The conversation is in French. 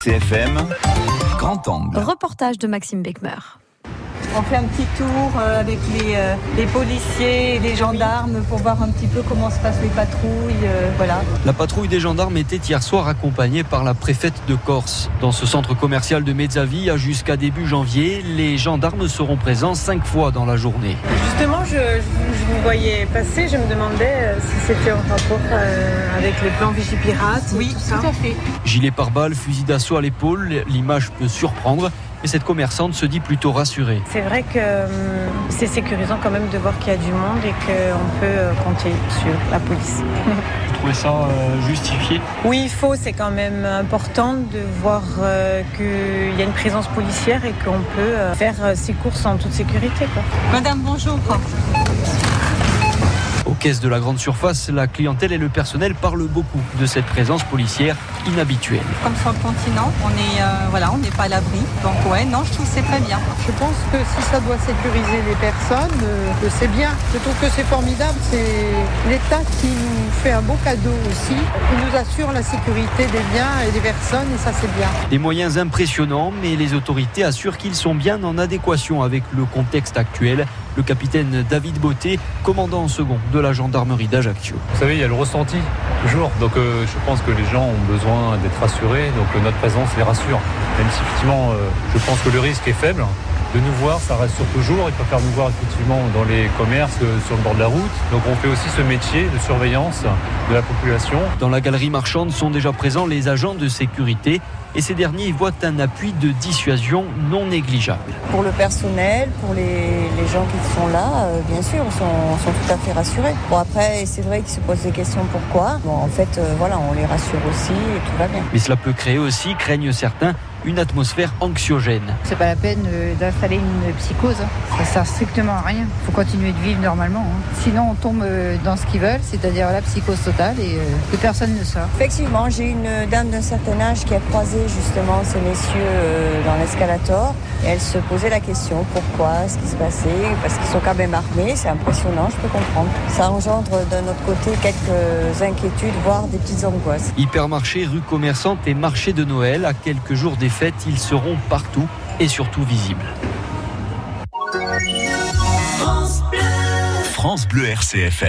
CFM, grand angle. Reportage de Maxime Beckmer. On fait un petit tour euh, avec les, euh, les policiers et les gendarmes pour voir un petit peu comment se passent les patrouilles. euh, voilà. La patrouille des gendarmes était hier soir accompagnée par la préfète de Corse. Dans ce centre commercial de Mezzavia, jusqu'à début janvier, les gendarmes seront présents cinq fois dans la journée. Justement, je, je vous- je vous voyais passer, je me demandais si c'était en rapport euh, avec le plan Vigipirate, Oui, tout ça. tout à fait. Gilet pare-balles, fusil d'assaut à l'épaule, l'image peut surprendre, mais cette commerçante se dit plutôt rassurée. C'est vrai que hum, c'est sécurisant quand même de voir qu'il y a du monde et qu'on peut euh, compter sur la police. Vous trouvez ça euh, justifié? Oui, il faut, c'est quand même important de voir euh, qu'il y a une présence policière et qu'on peut euh, faire ses courses en toute sécurité. Quoi. Madame, bonjour. Aux caisses de la grande surface, la clientèle et le personnel parlent beaucoup de cette présence policière inhabituelle. Comme sur le continent, on est euh, voilà, on n'est pas à l'abri. Donc ouais, non, je trouve que c'est très bien. Je pense que si ça doit sécuriser les personnes, euh, que c'est bien. Je trouve que c'est formidable. C'est l'État qui nous fait un beau cadeau aussi. Il nous assure la sécurité des biens et des personnes et ça c'est bien. Des moyens impressionnants, mais les autorités assurent qu'ils sont bien en adéquation avec le contexte actuel. Le capitaine David Beauté, commandant en second de la gendarmerie d'Ajaccio. Vous savez, il y a le ressenti, toujours. Donc euh, je pense que les gens ont besoin d'être rassurés, donc euh, notre présence les rassure. Même si effectivement, euh, je pense que le risque est faible. De nous voir, ça rassure toujours. Ils préfèrent nous voir effectivement dans les commerces, euh, sur le bord de la route. Donc on fait aussi ce métier de surveillance de la population. Dans la galerie marchande sont déjà présents les agents de sécurité et ces derniers y voient un appui de dissuasion non négligeable. Pour le personnel, pour les, les gens qui sont là, euh, bien sûr, sont, sont tout à fait rassurés. Bon après, c'est vrai qu'ils se posent des questions pourquoi? Bon en fait, euh, voilà, on les rassure aussi et tout va bien. Mais cela peut créer aussi, craignent certains, une atmosphère anxiogène. C'est pas la peine euh, d'installer une psychose. hein. Ça sert strictement à rien. Il faut continuer de vivre normalement. hein. Sinon, on tombe euh, dans ce qu'ils veulent, c'est-à-dire la psychose totale et euh, que personne ne sort. Effectivement, j'ai une dame d'un certain âge qui a croisé justement ces messieurs euh, dans l'escalator et elle se posait la question pourquoi, ce qui se passait, parce qu'ils sont quand même armés, c'est impressionnant, je peux comprendre. Ça engendre d'un autre côté quelques inquiétudes, voire des petites angoisses. Hypermarché, rue commerçante et marché de Noël, à quelques jours des fêtes, ils seront partout et surtout visibles. France Bleu RCFM.